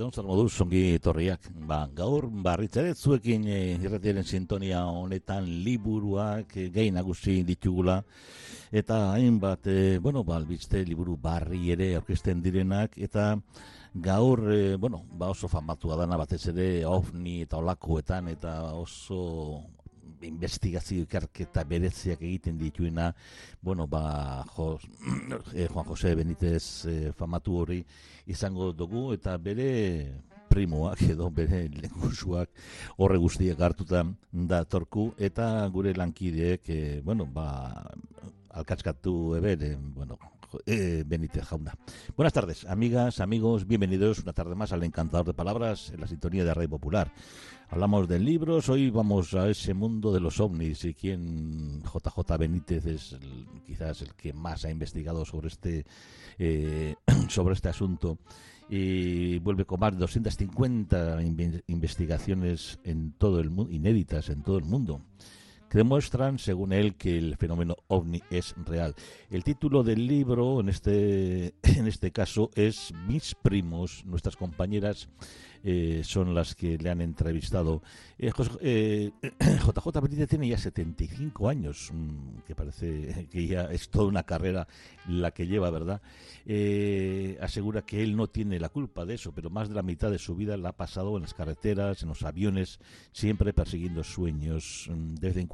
Kaixo, atzaldeon zer moduz, ongi torriak. Ba, gaur, barritzare, zuekin e, irretiaren sintonia honetan liburuak e, gehi nagusi ditugula. Eta hainbat, e, bueno, ba, albizte liburu barri ere aurkezten direnak. Eta gaur, e, bueno, ba oso famatua dana batez ere, ofni eta olakoetan, eta oso investigazio ikerketa bereziak egiten dituena, bueno, ba, Jos, eh, Juan Jose Benitez eh, famatu hori izango dugu, eta bere primoak edo bere lengusuak horre guztiak hartuta da torku, eta gure lankideek, eh, bueno, ba, alkatzkatu ebere, bueno, eh, Benítez Jauna. Buenas tardes, amigas, amigos, bienvenidos una tarde más al Encantador de Palabras en la sintonía de Rey Popular. Hablamos de libros, hoy vamos a ese mundo de los ovnis y quien JJ Benítez es quizás el que más ha investigado sobre este eh, sobre este asunto y vuelve con más de 250 investigaciones en todo el mundo inéditas en todo el mundo que demuestran, según él, que el fenómeno ovni es real. El título del libro, en este, en este caso, es Mis primos, nuestras compañeras eh, son las que le han entrevistado. Eh, eh, JJ Benítez tiene ya 75 años, mm, que parece que ya es toda una carrera la que lleva, ¿verdad? asegura que él no tiene la culpa de eso, pero más de la mitad de su vida la ha pasado en las carreteras, en los aviones, siempre persiguiendo sueños. Mm, de vez en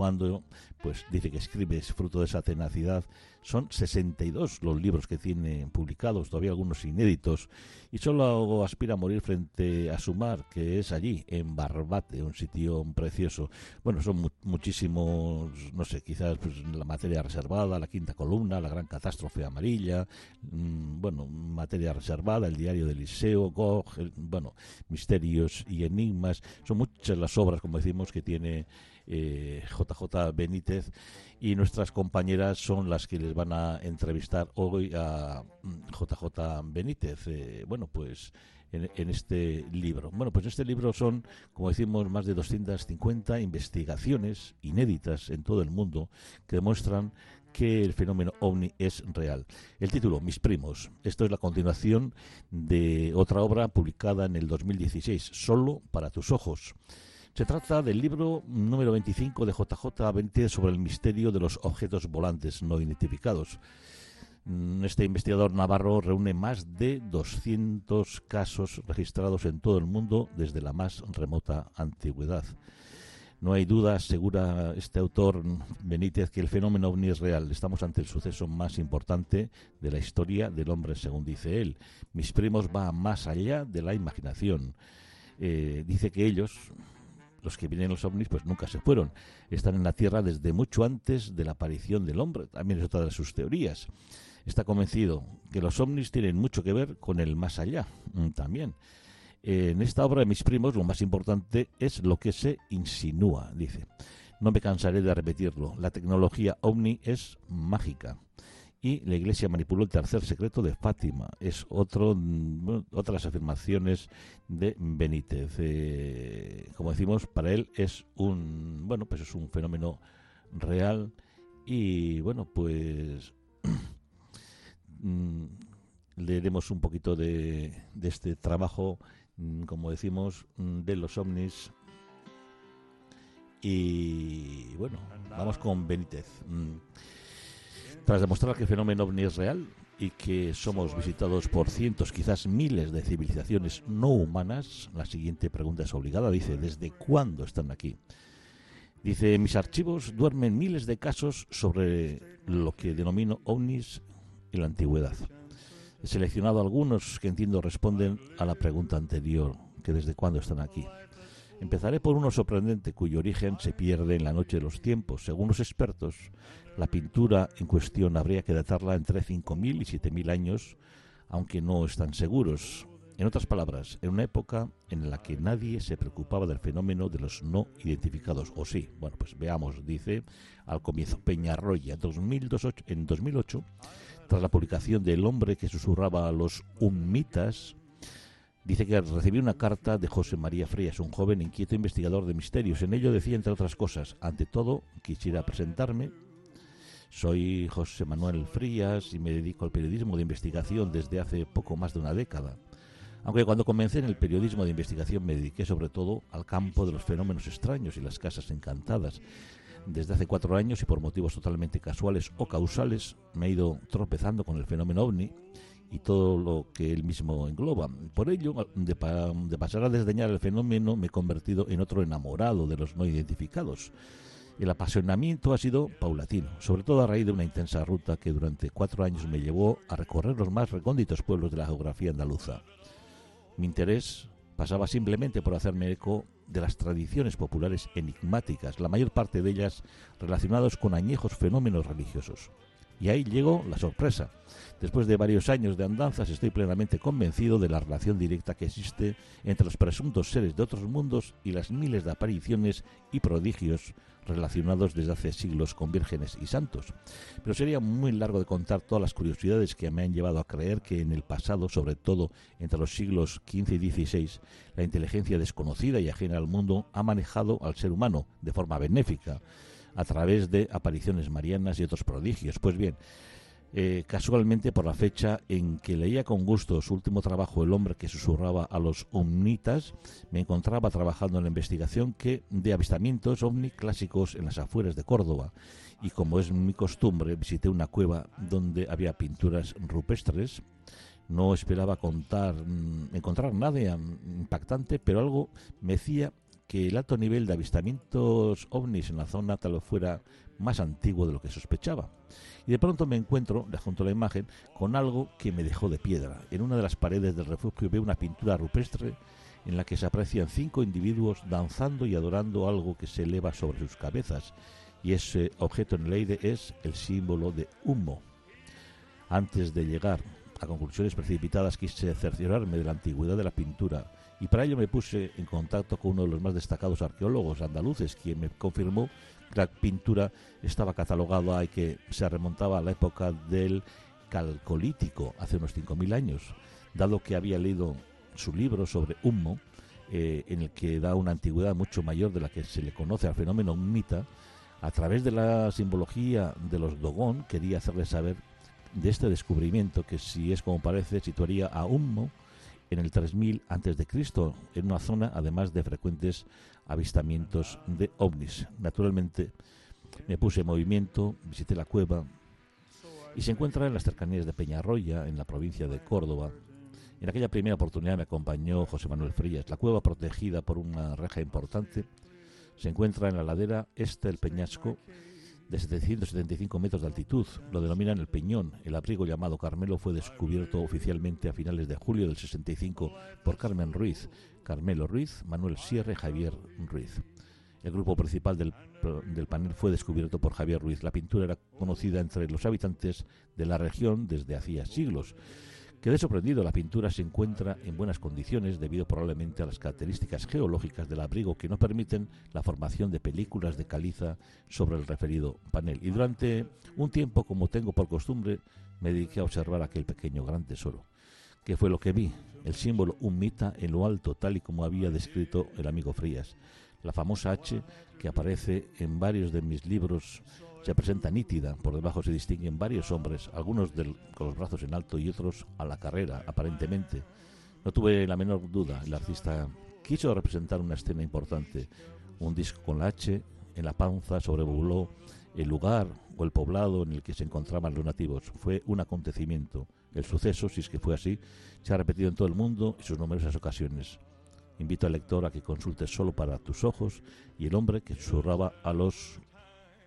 pues dice que escribe, es fruto de esa tenacidad son 62 los libros que tiene publicados, todavía algunos inéditos, y solo aspira a morir frente a su mar, que es allí, en Barbate, un sitio precioso. Bueno, son muchísimos, no sé, quizás pues, la materia reservada, la quinta columna, la gran catástrofe amarilla, mmm, bueno, materia reservada, el diario del Liceo, Gog, bueno, misterios y enigmas. Son muchas las obras, como decimos, que tiene eh, JJ Benítez y nuestras compañeras son las que les van a entrevistar hoy a JJ mm, Benítez. Eh, bueno, pues en, este libro. Bueno, pues este libro son, como decimos, más de 250 investigaciones inéditas en todo el mundo que demuestran que el fenómeno ovni es real. El título, Mis primos. Esto es la continuación de otra obra publicada en el 2016, Solo para tus ojos. Se trata del libro número 25 de JJ Benítez sobre el misterio de los objetos volantes no identificados. Mm, este investigador navarro reúne más de 200 casos registrados en todo el mundo desde la más remota antigüedad. No hay duda, asegura este autor Benítez, que el fenómeno ovni es real. Estamos ante el suceso más importante de la historia del hombre, según dice él. Mis primos va más allá de la imaginación. Eh, dice que ellos, los que vienen los ovnis pues nunca se fueron. Están en la Tierra desde mucho antes de la aparición del hombre. También es otra de sus teorías. Está convencido que los ovnis tienen mucho que ver con el más allá mm, también. En esta obra de mis primos lo más importante es lo que se insinúa, dice. No me cansaré de repetirlo. La tecnología ovni es mágica y la Iglesia manipuló el tercer secreto de Fátima. Es otro, mm, otras afirmaciones de Benítez. Eh, como decimos, para él es un, bueno, pues es un fenómeno real y bueno, pues mm, leeremos un poquito de, de este trabajo, mm, como decimos, de los ovnis. Y bueno, vamos con Benítez. Tras demostrar que el fenómeno ovni es real y que somos visitados por cientos, quizás miles de civilizaciones no humanas, la siguiente pregunta es obligada. Dice, ¿desde cuándo están aquí? Dice, mis archivos duermen miles de casos sobre lo que denomino ovnis en la antigüedad. He seleccionado algunos que entiendo responden a la pregunta anterior, que desde cuándo están aquí. Empezaré por uno sorprendente cuyo origen se pierde en la noche de los tiempos. Según los expertos, la pintura en cuestión habría que datarla entre 5.000 y 7.000 años, aunque no están seguros. En otras palabras, en una época en la que nadie se preocupaba del fenómeno de los no identificados. O sí, bueno, pues veamos, dice al comienzo Peñarroya, 2008, en 2008, tras la publicación del hombre que susurraba a los humitas, dice que recibió una carta de José María Frías, un joven inquieto investigador de misterios. En ello decía, entre otras cosas, ante todo, quisiera presentarme. Soy José Manuel Frías y me dedico al periodismo de investigación desde hace poco más de una década. Aunque cuando comencé en el periodismo de investigación me dediqué sobre todo al campo de los fenómenos extraños y las casas encantadas. Desde hace cuatro años y por motivos totalmente casuales o causales me he ido tropezando con el fenómeno ovni y todo lo que él mismo engloba. Por ello, de, de, pasar a desdeñar el fenómeno, me he convertido en otro enamorado de los no identificados. El apasionamiento ha sido paulatino, sobre todo a raíz de una intensa ruta que durante cuatro años me llevó a recorrer los más recónditos pueblos de la geografía andaluza. Mi interés pasaba simplemente por hacerme eco de las tradiciones populares enigmáticas, la mayor parte de ellas relacionadas con añejos fenómenos religiosos. Y ahí llegó la sorpresa. Después de varios años de andanzas estoy plenamente convencido de la relación directa que existe entre los presuntos seres de otros mundos y las miles de apariciones y prodigios relacionados desde hace siglos con vírgenes y santos. Pero sería muy largo de contar todas las curiosidades que me han llevado a creer que en el pasado, sobre todo entre los siglos XV y XVI, la inteligencia desconocida y ajena al mundo ha manejado al ser humano de forma benéfica a través de apariciones marianas y otros prodigios. Pues bien, eh, casualmente por la fecha en que leía con gusto su último trabajo El hombre que susurraba a los omnitas, me encontraba trabajando en la investigación que de avistamientos ovni clásicos en las afueras de Córdoba y como es mi costumbre visité una cueva donde había pinturas rupestres. No esperaba contar, mm, encontrar nada impactante, pero algo me decía que el alto nivel de avistamientos ovnis en la zona tal vez fuera más antiguo de lo que sospechaba. Y de pronto me encuentro, junto la imagen, con algo que me dejó de piedra. En una de las paredes del refugio veo una pintura rupestre en la que se aprecian cinco individuos danzando y adorando algo que se eleva sobre sus cabezas. Y ese objeto en el aire es el símbolo de humo. Antes de llegar a conclusiones precipitadas quise cerciorarme de la antigüedad de la pintura y para ello me puse en contacto con uno de los más destacados arqueólogos andaluces, quien me confirmó que la pintura estaba catalogada y que se remontaba a la época del calcolítico, hace unos 5.000 años, dado que había leído su libro sobre Humo, eh, en el que da una antigüedad mucho mayor de la que se le conoce al fenómeno Mita, a través de la simbología de los Dogón quería hacerle saber de este descubrimiento que si es como parece situaría a Humo en el 3000 antes de Cristo, en una zona además de frecuentes avistamientos de ovnis. Naturalmente me puse en movimiento, visité la cueva y se encuentra en las cercanías de Peñarroya, en la provincia de Córdoba. En aquella primera oportunidad me acompañó José Manuel Frías. La cueva, protegida por una reja importante, se encuentra en la ladera este del Peñasco de 775 metros de altitud. Lo denominan el Peñón. El abrigo llamado Carmelo fue descubierto oficialmente a finales de julio del 65 por Carmen Ruiz, Carmelo Ruiz, Manuel Sierra Javier Ruiz. El grupo principal del, del, panel fue descubierto por Javier Ruiz. La pintura era conocida entre los habitantes de la región desde hacía siglos. Quedé sorprendido, la pintura se encuentra en buenas condiciones debido probablemente a las características geológicas del abrigo que no permiten la formación de películas de caliza sobre el referido panel. Y durante un tiempo, como tengo por costumbre, me dediqué a observar aquel pequeño gran tesoro. ¿Qué fue lo que vi? El símbolo un mita en lo alto, tal y como había descrito el amigo Frías. La famosa H que aparece en varios de mis libros se presenta nítida. Por debajo se distinguen varios hombres, algunos con los brazos en alto y otros a la carrera, aparentemente. No tuve la menor duda. El artista quiso representar una escena importante. Un disco con la H en la panza sobrevoló el lugar o el poblado en el que se encontraban los nativos. Fue un acontecimiento. El suceso, si es que fue así, se ha repetido en todo el mundo en sus numerosas ocasiones. Invito al lector a que consulte solo para tus ojos y el hombre que susurraba a los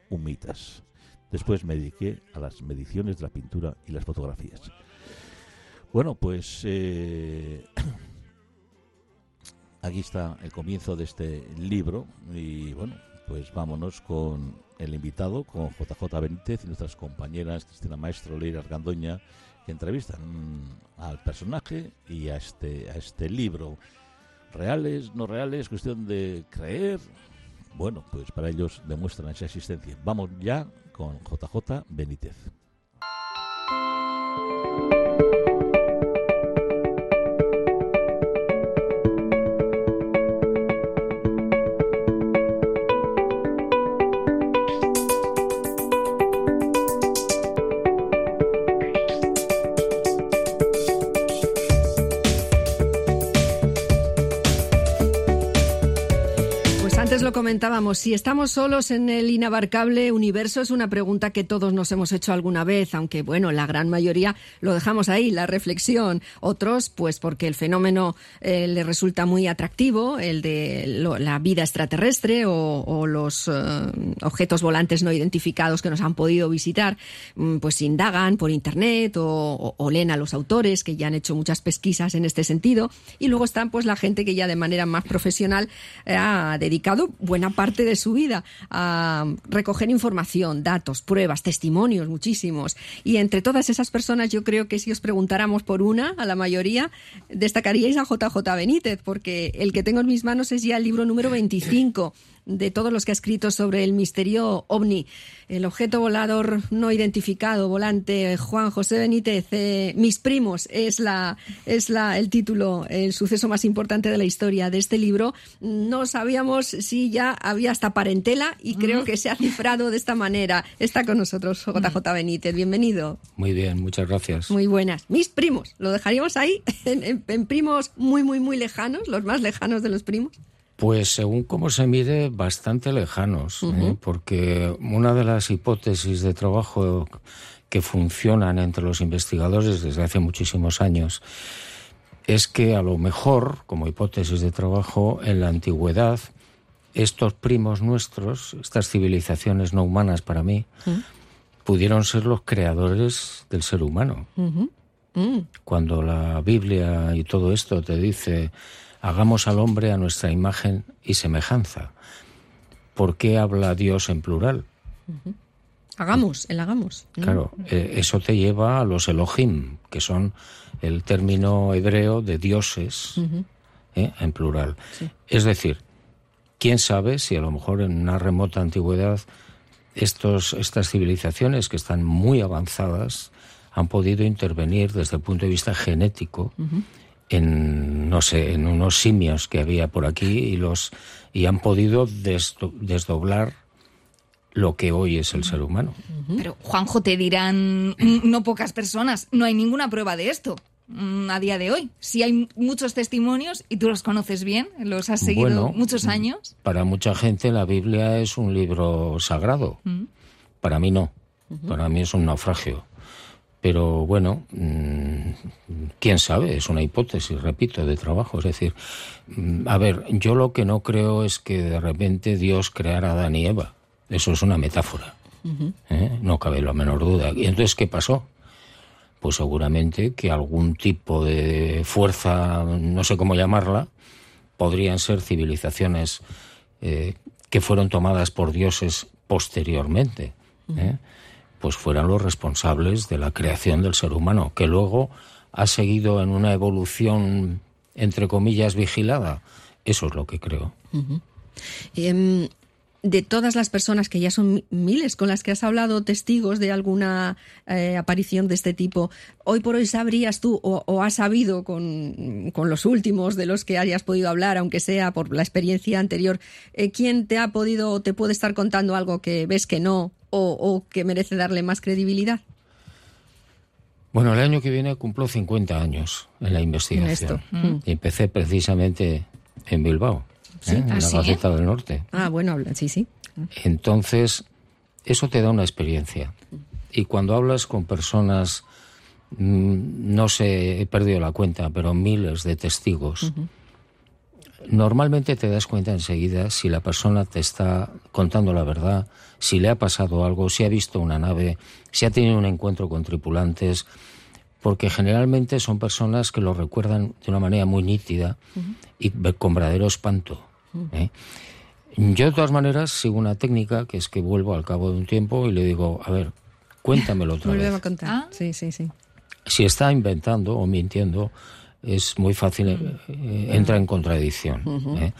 humitas. Después me dediqué a las mediciones de la pintura y las fotografías. Bueno, pues eh, aquí está el comienzo de este libro y bueno, pues vámonos con el invitado, con JJ Benítez y nuestras compañeras Cristina Maestro, Leira Argandoña, que entrevistan al personaje y a este, a este libro. Reales, no reales, cuestión de creer. Bueno, pues para ellos demuestran esa existencia. Vamos ya con JJ Benítez. Si estamos solos en el inabarcable universo es una pregunta que todos nos hemos hecho alguna vez, aunque bueno, la gran mayoría lo dejamos ahí, la reflexión. Otros, pues porque el fenómeno eh, le resulta muy atractivo, el de la vida extraterrestre o, los eh, objetos volantes no identificados que nos han podido visitar, mm, pues indagan por internet o, o leen a los autores que ya han hecho muchas pesquisas en este sentido. Y luego están pues la gente que ya de manera más profesional eh, ha dedicado buena parte de su vida a recoger información, datos, pruebas, testimonios, muchísimos. Y entre todas esas personas, yo creo que si os preguntáramos por una, a la mayoría, destacaríais a JJ Benítez, porque el que tengo en mis manos es ya el libro número 25 de todos los que ha escrito sobre el misterio ovni. El objeto volador no identificado, volante, Juan José Benítez, eh, Mis primos, es, la, es la, el título, el suceso más importante de la historia de este libro. No sabíamos si ya había hasta parentela y creo que se ha cifrado de esta manera. Está con nosotros JJ Benítez, bienvenido. Muy bien, muchas gracias. Muy buenas. Mis primos, lo dejaríamos ahí, en primos muy, muy, muy lejanos, los más lejanos de los primos. Pues según cómo se mide, bastante lejanos, ¿eh? porque una de las hipótesis de trabajo que funcionan entre los investigadores desde hace muchísimos años es que a lo mejor, como hipótesis de trabajo, en la antigüedad, estos primos nuestros, estas civilizaciones no humanas para mí, pudieron ser los creadores del ser humano. Mm. Cuando la Biblia y todo esto te dice hagamos al hombre a nuestra imagen y semejanza. ¿Por qué habla Dios en plural? Hagamos, el hagamos. Claro, eh, eso te lleva a los Elohim, que son el término hebreo de dioses eh, en plural. Es decir, quién sabe si a lo mejor en una remota antigüedad estos, estas civilizaciones que están muy avanzadas han podido intervenir desde el punto de vista genético en no sé, en unos simios que había por aquí y los y han podido desdoblar lo que hoy es el ser humano. Pero Juanjo te dirán no pocas personas, no hay ninguna prueba de esto mm, a día de hoy. Si hay muchos testimonios y tú los conoces bien, los has seguido muchos mm, años. Para mucha gente la Biblia es un libro sagrado. Para mí no. Para mí es un naufragio. Pero bueno, mm, quién sabe, es una hipótesis, repito, de trabajo. Es decir, mm, a ver, yo lo que no creo es que de repente Dios creara a Adán y Eva. Eso es una metáfora. ¿eh? No cabe la menor duda. ¿Y entonces qué pasó? Pues seguramente que algún tipo de fuerza, no sé cómo llamarla, podrían ser civilizaciones eh, que fueron tomadas por dioses posteriormente. ¿eh? Pues fueran los responsables de la creación del ser humano, que luego ha seguido en una evolución, entre comillas, vigilada. Eso es lo que creo. Em, de todas las personas que ya son miles con las que has hablado, testigos de alguna eh, aparición de este tipo, hoy por hoy sabrías tú o, has sabido con, los últimos de los que hayas podido hablar, aunque sea por la experiencia anterior, eh, quién te ha podido o te puede estar contando algo que ves que no o, que merece darle más credibilidad? Bueno, el año que viene cumplo 50 años en la investigación. Mm. Y empecé precisamente en Bilbao, ¿eh? en la Gaceta del Norte. Ah, bueno, sí, sí. Entonces, eso te da una experiencia. Y cuando hablas con personas, mm, no sé, he perdido la cuenta, pero miles de testigos, normalmente te das cuenta enseguida si la persona te está contando la verdad, si le ha pasado algo, si ha visto una nave, si ha tenido un encuentro con tripulantes, porque generalmente son personas que lo recuerdan de una manera muy nítida y con verdadero espanto. ¿eh? Yo, de todas maneras, sigo una técnica que es que vuelvo al cabo de un tiempo y le digo, a ver, cuéntamelo otra vez. a contar. ¿Ah? Sí, sí, sí. Si está inventando o mintiendo, es muy fácil, eh, entra en contradicción. ¿eh?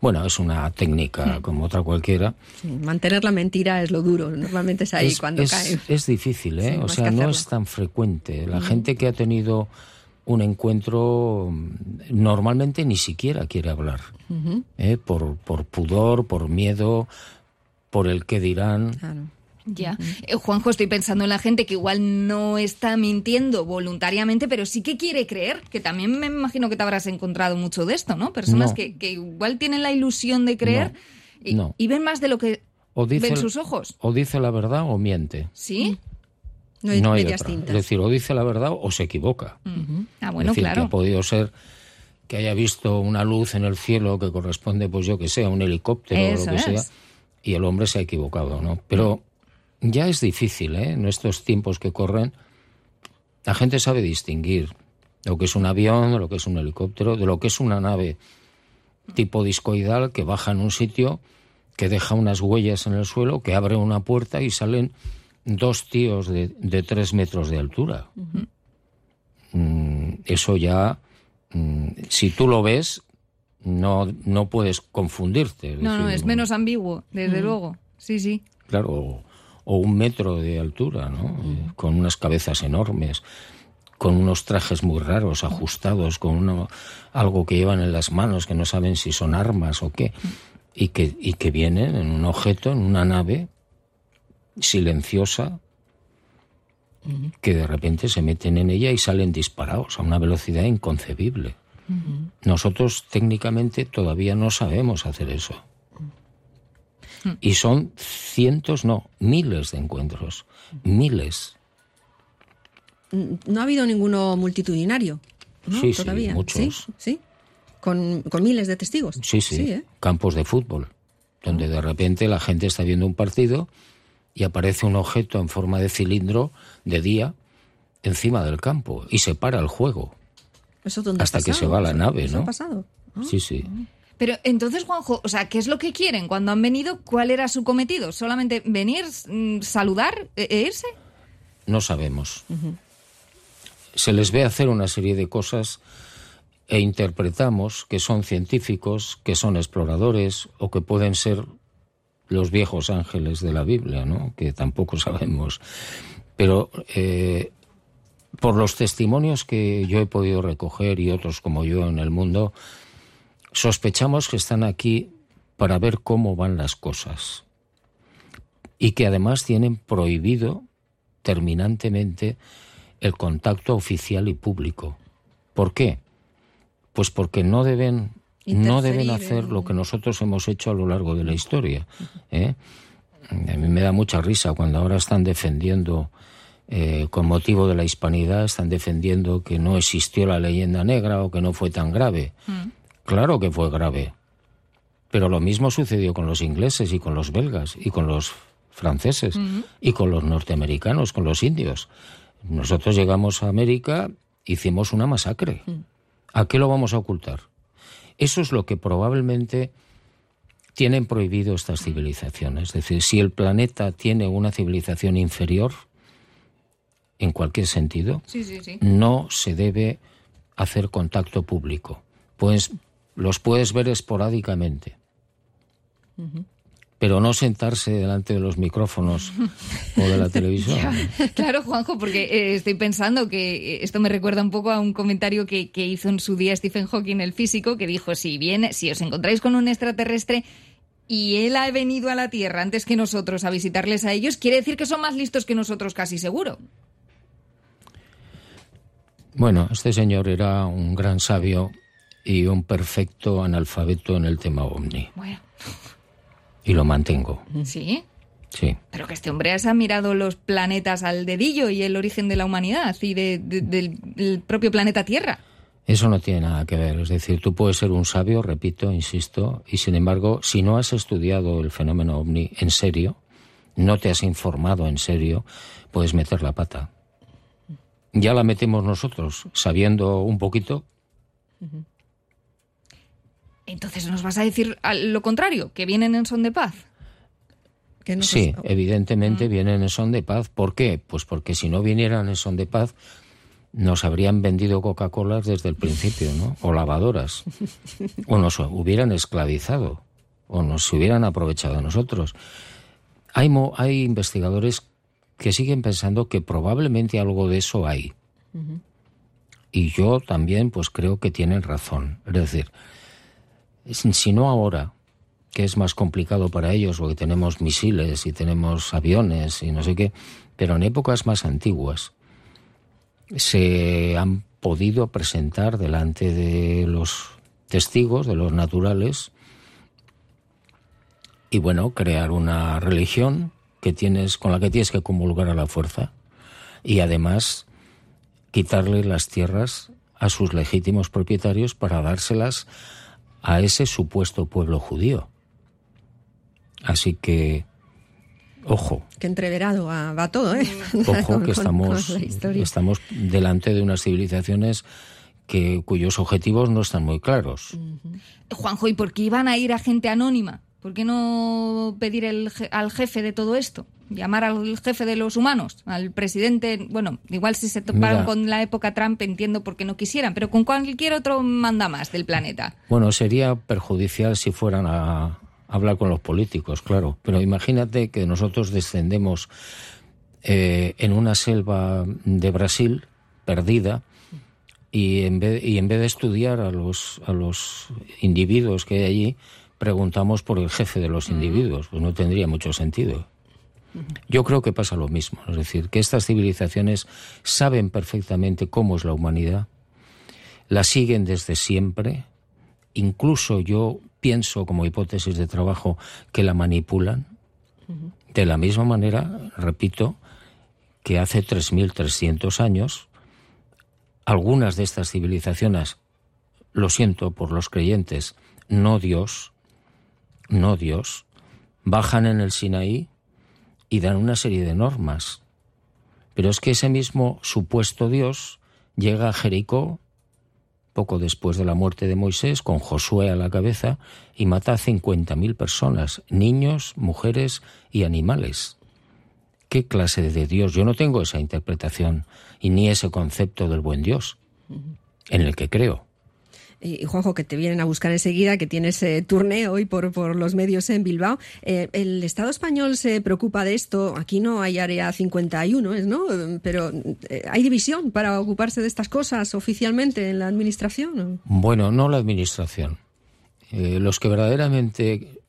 Bueno, es una técnica como otra cualquiera. mantener la mentira es lo duro, normalmente es ahí cuando cae. Es difícil, ¿eh? o sea, no es tan frecuente. La gente que ha tenido un encuentro normalmente ni siquiera quiere hablar, ¿eh? por, por pudor, por miedo, por el que dirán. Claro. Ya. Eh, Juanjo, estoy pensando en la gente que igual no está mintiendo voluntariamente, pero sí que quiere creer, que también me imagino que te habrás encontrado mucho de esto, ¿no? Personas Que, igual tienen la ilusión de creer y, ven más de lo que ven sus ojos. O dice la verdad o miente. ¿Sí? No hay, Es decir, o dice la verdad o se equivoca. Ah, bueno, es decir, claro. que ha podido ser que haya visto una luz en el cielo que corresponde, pues yo que sé, a un helicóptero o lo que sea, y el hombre se ha equivocado, ¿no? Pero ya es difícil, ¿eh? En estos tiempos que corren, la gente sabe distinguir lo que es un avión, de lo que es un helicóptero, de lo que es una nave tipo discoidal que baja en un sitio, que deja unas huellas en el suelo, que abre una puerta y salen dos tíos de, tres metros de altura. Mm, eso ya, mm, si tú lo ves, no, no puedes confundirte. no, no, es menos ambiguo, desde luego. Sí, sí. Claro, o un metro de altura, ¿no? con unas cabezas enormes, con unos trajes muy raros, ajustados, con uno, algo que llevan en las manos que no saben si son armas o qué, y que, y que vienen en un objeto, en una nave silenciosa, que de repente se meten en ella y salen disparados a una velocidad inconcebible. Nosotros técnicamente todavía no sabemos hacer eso. Y son cientos, no, miles de encuentros. Miles. No ha habido ninguno multitudinario. Sí, sí, muchos. Sí, Con, miles de testigos. Sí, sí. ¿eh? Campos de fútbol, donde de repente la gente está viendo un partido y aparece un objeto en forma de cilindro de día encima del campo y se para el juego. ¿Eso hasta que se va la nave, ¿no? ha pasado? Sí, sí. Ah. Pero entonces, Juanjo, o sea, ¿qué es lo que quieren cuando han venido? ¿Cuál era su cometido? ¿Solamente venir, mm, saludar e, e irse? No sabemos. Se les ve hacer una serie de cosas e interpretamos que son científicos, que son exploradores o que pueden ser los viejos ángeles de la Biblia, ¿no? Que tampoco sabemos. Pero eh, por los testimonios que yo he podido recoger y otros como yo en el mundo, sospechamos que están aquí para ver cómo van las cosas y que además tienen prohibido terminantemente el contacto oficial y público. ¿Por qué? Pues porque no deben no deben hacer lo que nosotros hemos hecho a lo largo de la historia. ¿eh? A mí me da mucha risa cuando ahora están defendiendo, eh, con motivo de la hispanidad, están defendiendo que no existió la leyenda negra o que no fue tan grave. Mm. Claro que fue grave. Pero lo mismo sucedió con los ingleses y con los belgas y con los franceses y con los norteamericanos, con los indios. Nosotros llegamos a América, hicimos una masacre. ¿A qué lo vamos a ocultar? Eso es lo que probablemente tienen prohibido estas civilizaciones. Es decir, si el planeta tiene una civilización inferior, en cualquier sentido, no se debe hacer contacto público. Pues los puedes ver esporádicamente. Pero no sentarse delante de los micrófonos o de la televisión. claro, Juanjo, porque eh, estoy pensando que eh, esto me recuerda un poco a un comentario que, hizo en su día Stephen Hawking, el físico, que dijo, si bien, si os encontráis con un extraterrestre y él ha venido a la Tierra antes que nosotros a visitarles a ellos, quiere decir que son más listos que nosotros, casi seguro. Bueno, este señor era un gran sabio y un perfecto analfabeto en el tema ovni. Bueno. Y lo mantengo. ¿Sí? Sí. Pero que este hombre ha mirado los planetas al dedillo y el origen de la humanidad y del propio planeta Tierra. Eso no tiene nada que ver. Es decir, tú puedes ser un sabio, repito, insisto, y sin embargo, si no has estudiado el fenómeno ovni en serio, no te has informado en serio, puedes meter la pata. ya la metemos nosotros, sabiendo un poquito. Entonces nos vas a decir lo contrario, que vienen en son de paz. sí, evidentemente mm. vienen en son de paz. ¿Por qué? Pues porque si no vinieran en son de paz, nos habrían vendido Coca-Colas desde el principio, ¿no? O lavadoras. O nos hubieran esclavizado. O nos hubieran aprovechado a nosotros. Hay, hay investigadores que siguen pensando que probablemente algo de eso hay. Y yo también, pues creo que tienen razón. Es decir, si no ahora, que es más complicado para ellos, porque tenemos misiles y tenemos aviones y no sé qué, pero en épocas más antiguas se han podido presentar delante de los testigos, de los naturales, y bueno, crear una religión que tienes, con la que tienes que comulgar a la fuerza y además quitarle las tierras a sus legítimos propietarios para dárselas a ese supuesto pueblo judío. Así que, ojo. Que entreverado va, todo, ¿eh? Ojo, que estamos, estamos delante de unas civilizaciones que, cuyos objetivos no están muy claros. Juanjo, ¿y por qué iban a ir a gente anónima? ¿Por qué no pedir el, al jefe de todo esto? Llamar al jefe de los humanos, al presidente. Bueno, igual si se toparon con la época Trump entiendo por qué no quisieran, pero con cualquier otro manda más del planeta. Bueno, sería perjudicial si fueran a hablar con los políticos, claro. Pero imagínate que nosotros descendemos eh, en una selva de Brasil perdida y en vez, y en vez de estudiar a los, a los individuos que hay allí, preguntamos por el jefe de los individuos, pues no tendría mucho sentido. Yo creo que pasa lo mismo, es decir, que estas civilizaciones saben perfectamente cómo es la humanidad, la siguen desde siempre, incluso yo pienso como hipótesis de trabajo que la manipulan, de la misma manera, repito, que hace 3.300 años, algunas de estas civilizaciones, lo siento por los creyentes, no Dios, no Dios, bajan en el Sinaí y dan una serie de normas. Pero es que ese mismo supuesto Dios llega a Jericó poco después de la muerte de Moisés, con Josué a la cabeza, y mata a 50.000 personas, niños, mujeres y animales. ¿Qué clase de Dios? Yo no tengo esa interpretación y ni ese concepto del buen Dios en el que creo y Juanjo, que te vienen a buscar enseguida, que tienes eh, turné hoy por, por los medios en Bilbao. Eh, el Estado español se preocupa de esto. Aquí no hay área 51, ¿no? Pero eh, ¿hay división para ocuparse de estas cosas oficialmente en la administración? Bueno, no la administración. los que verdaderamente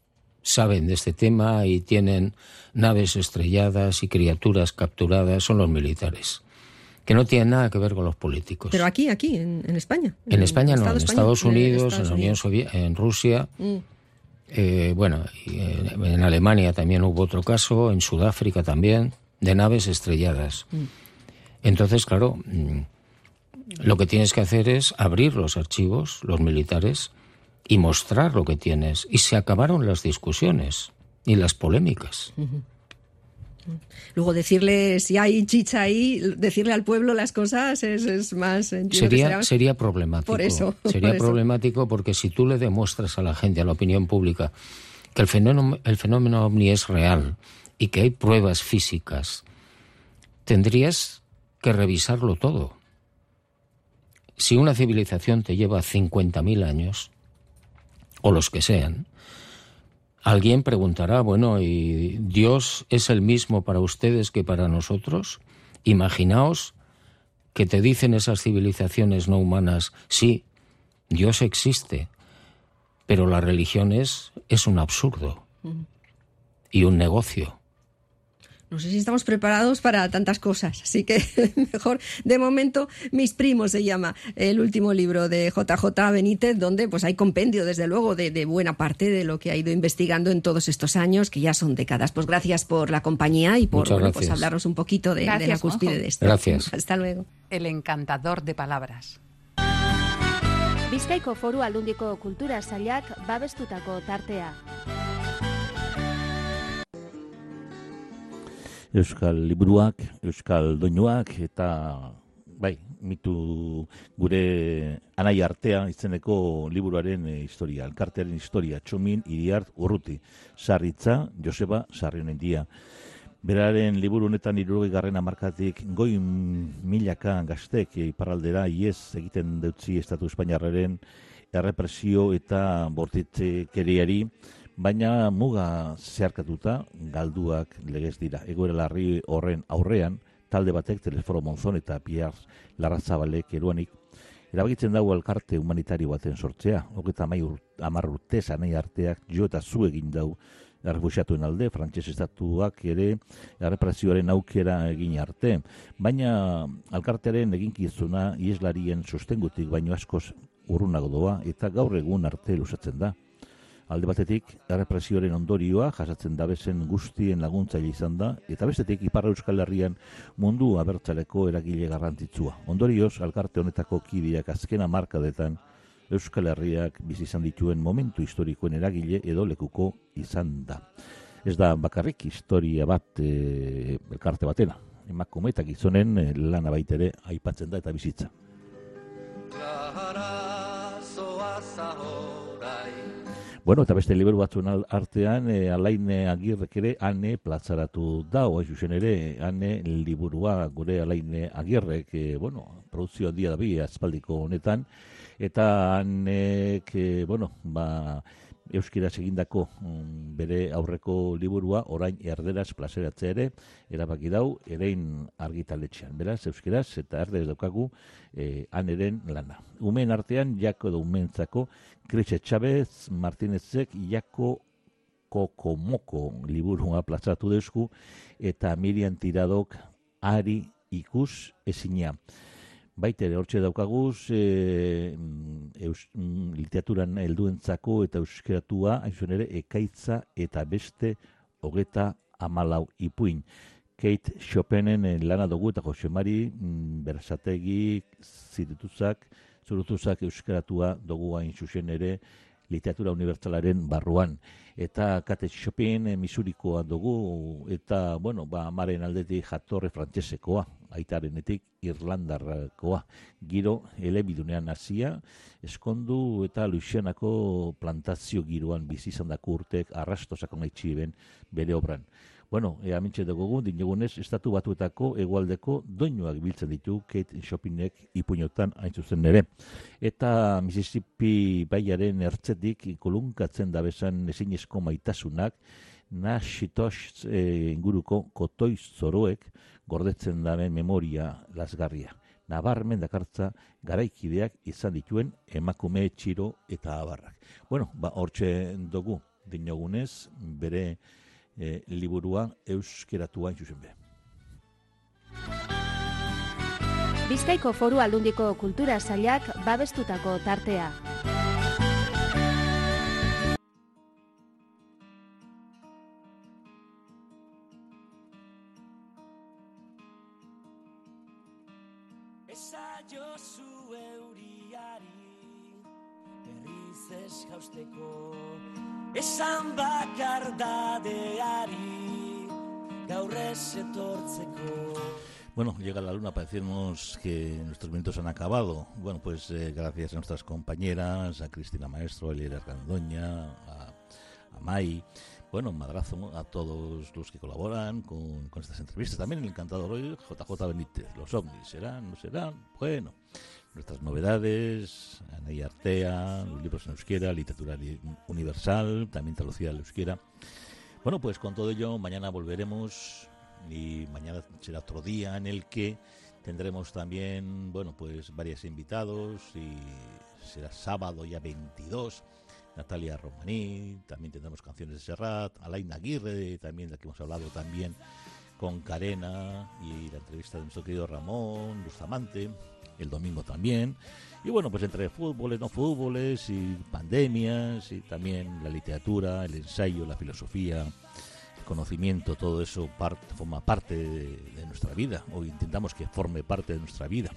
saben de este tema y tienen naves estrelladas y criaturas capturadas son los militares que no tiene nada que ver con los políticos. Pero aquí, aquí, en, España. En, España no, en Estados Unidos, en la Unión Soviética, en Rusia. Mm. Eh, bueno, en, Alemania también hubo otro caso, en Sudáfrica también, de naves estrelladas. Mm. Entonces, claro, mm, lo que tienes que hacer es abrir los archivos, los militares, y mostrar lo que tienes. Y se acabaron las discusiones y las polémicas. Luego decirle, si hay chicha ahí, decirle al pueblo las cosas es, más... Sería, sería problemático. Por eso. Sería problemático porque si tú le demuestras a la gente, a la opinión pública, que el fenómeno, el fenómeno ovni es real y que hay pruebas físicas, tendrías que revisarlo todo. Si una civilización te lleva 50.000 años, o los que sean, Alguien preguntará, bueno, ¿y Dios es el mismo para ustedes que para nosotros? Imaginaos que te dicen esas civilizaciones no humanas, sí, Dios existe, pero la religión es, es un absurdo y un negocio no sé si estamos preparados para tantas cosas, así que mejor de momento Mis primos se llama el último libro de JJ Benítez, donde pues hay compendio desde luego de, buena parte de lo que ha ido investigando en todos estos años, que ya son décadas. Pues gracias por la compañía y por pues, hablarnos un poquito de, la cúspide de esto. Gracias. Hasta luego. El encantador de palabras. Bizkaiko foru aldundiko kultura sailak babestutako tartea. Euskal liburuak, euskal doinuak eta bai, mitu gure anai artea izeneko liburuaren e, historia, elkartearen historia, txomin, iriart, urruti, sarritza, Joseba, sarrionen dia. Beraren liburu honetan irurogei garren amarkatik goi milaka gaztek iparraldera iez egiten dutzi Estatu Espainiarraren errepresio eta bortitzekeriari, baina muga zeharkatuta galduak legez dira. Egoera larri horren aurrean, talde batek teleforo monzon eta piar larrazabalek eruanik erabakitzen dago elkarte humanitario baten sortzea. Hogeta amai ur, amar urte zanei arteak jo eta zu egin dau errefusiatuen alde, frantses estatuak ere errepresioaren aukera egin arte. Baina alkartearen eginkizuna ieslarien sustengutik baino askoz urrunago doa eta gaur egun arte lusatzen da. Alde batetik, errepresioaren ondorioa jasatzen dabezen guztien laguntzaile izan da, eta bestetik, Iparra Euskal Herrian mundu abertzaleko eragile garrantzitsua. Ondorioz, alkarte honetako kidiak azkena markadetan Euskal Herriak bizi izan dituen momentu historikoen eragile edo lekuko izan da. Ez da bakarrik historia bat e, elkarte batena. Emakumeetak gizonen e, lana baitere aipatzen da eta bizitza. Bueno, eta beste liburu batzuen artean, e, alaine agirrek ere, ane plazaratu da, oa zuzen ere, ane liburua gure alaine agirrek, e, bueno, produzio handia da bi, azpaldiko honetan, eta anek, e, bueno, ba, euskera egindako mm, bere aurreko liburua orain erderaz plazeratzea ere erabaki dau erein argitaletxean. Beraz, euskeraz eta erderaz daukagu e, aneren lana. Umen artean, jako edo umentzako, Krise Chavez Martinezek jako kokomoko liburua plazaratu deusku eta Miriam Tiradok ari ikus ezinean baitere hortxe daukaguz e, eus, mm, literaturan helduentzako eta euskeratua hain ere ekaitza eta beste hogeta amalau ipuin. Kate Chopinen eh, lana dugu eta Jose Mari mm, berazategi zirutuzak, zurutuzak euskeratua dugu hain zuzen ere literatura unibertsalaren barruan. Eta Kate Chopin e, misurikoa dugu eta, bueno, ba, amaren aldetik jatorre frantsesekoa aitarenetik Irlandarkoa. Giro elebidunean hasia, eskondu eta Luisianako plantazio giroan bizi izan dako urtek arrastosako nahi bere obran. Bueno, ea mintxe dugu dinogunez, estatu batuetako egualdeko doinuak biltzen ditu Kate Shoppingek ipuñotan hain zuzen ere. Eta Mississippi baiaren ertzetik kolunkatzen da bezan ezinezko maitasunak, nasitos e, inguruko kotoi zoroek gordetzen daren memoria lasgarria. Nabarmen dakartza garaikideak izan dituen emakume txiro eta abarrak. Bueno, ba, hortxe dugu dinogunez, bere e, liburua euskeratua zuzen be. Bizkaiko foru aldundiko kultura zailak babestutako tartea. Esan bakar dadeari gaur etortzeko. Bueno, llega la luna para decirnos que nuestros minutos han acabado. Bueno, pues eh, gracias a nuestras compañeras, a Cristina Maestro, a Elira Argandoña, a, a Mai, bueno, madrazo a todos los que colaboran con, con estas entrevistas. También el encantador hoy, JJ Benítez. Los ovnis, ¿serán? ¿No serán? Bueno, nuestras novedades, Anay Artea, los libros en euskera, literatura universal, también traducida al euskera. Bueno, pues con todo ello, mañana volveremos y mañana será otro día en el que tendremos también, bueno, pues varios invitados y será sábado ya 22. Natalia Romaní, también tendremos canciones de Serrat, Alain Aguirre, también de la que hemos hablado también con Carena y la entrevista de nuestro querido Ramón Bustamante el domingo también. Y bueno, pues entre fútboles, no fútboles y pandemias y también la literatura, el ensayo, la filosofía, el conocimiento, todo eso forma parte de, nuestra vida o intentamos que forme parte de nuestra vida.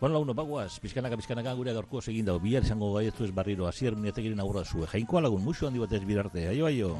Bueno, la uno baguas, pizkanaka, pizkanaka, gure gaurko seginda, bihar izango gai ez barriro, asier, minetekiren aurra zue. Jainkoa lagun, musu handi batez birarte, aio, aio.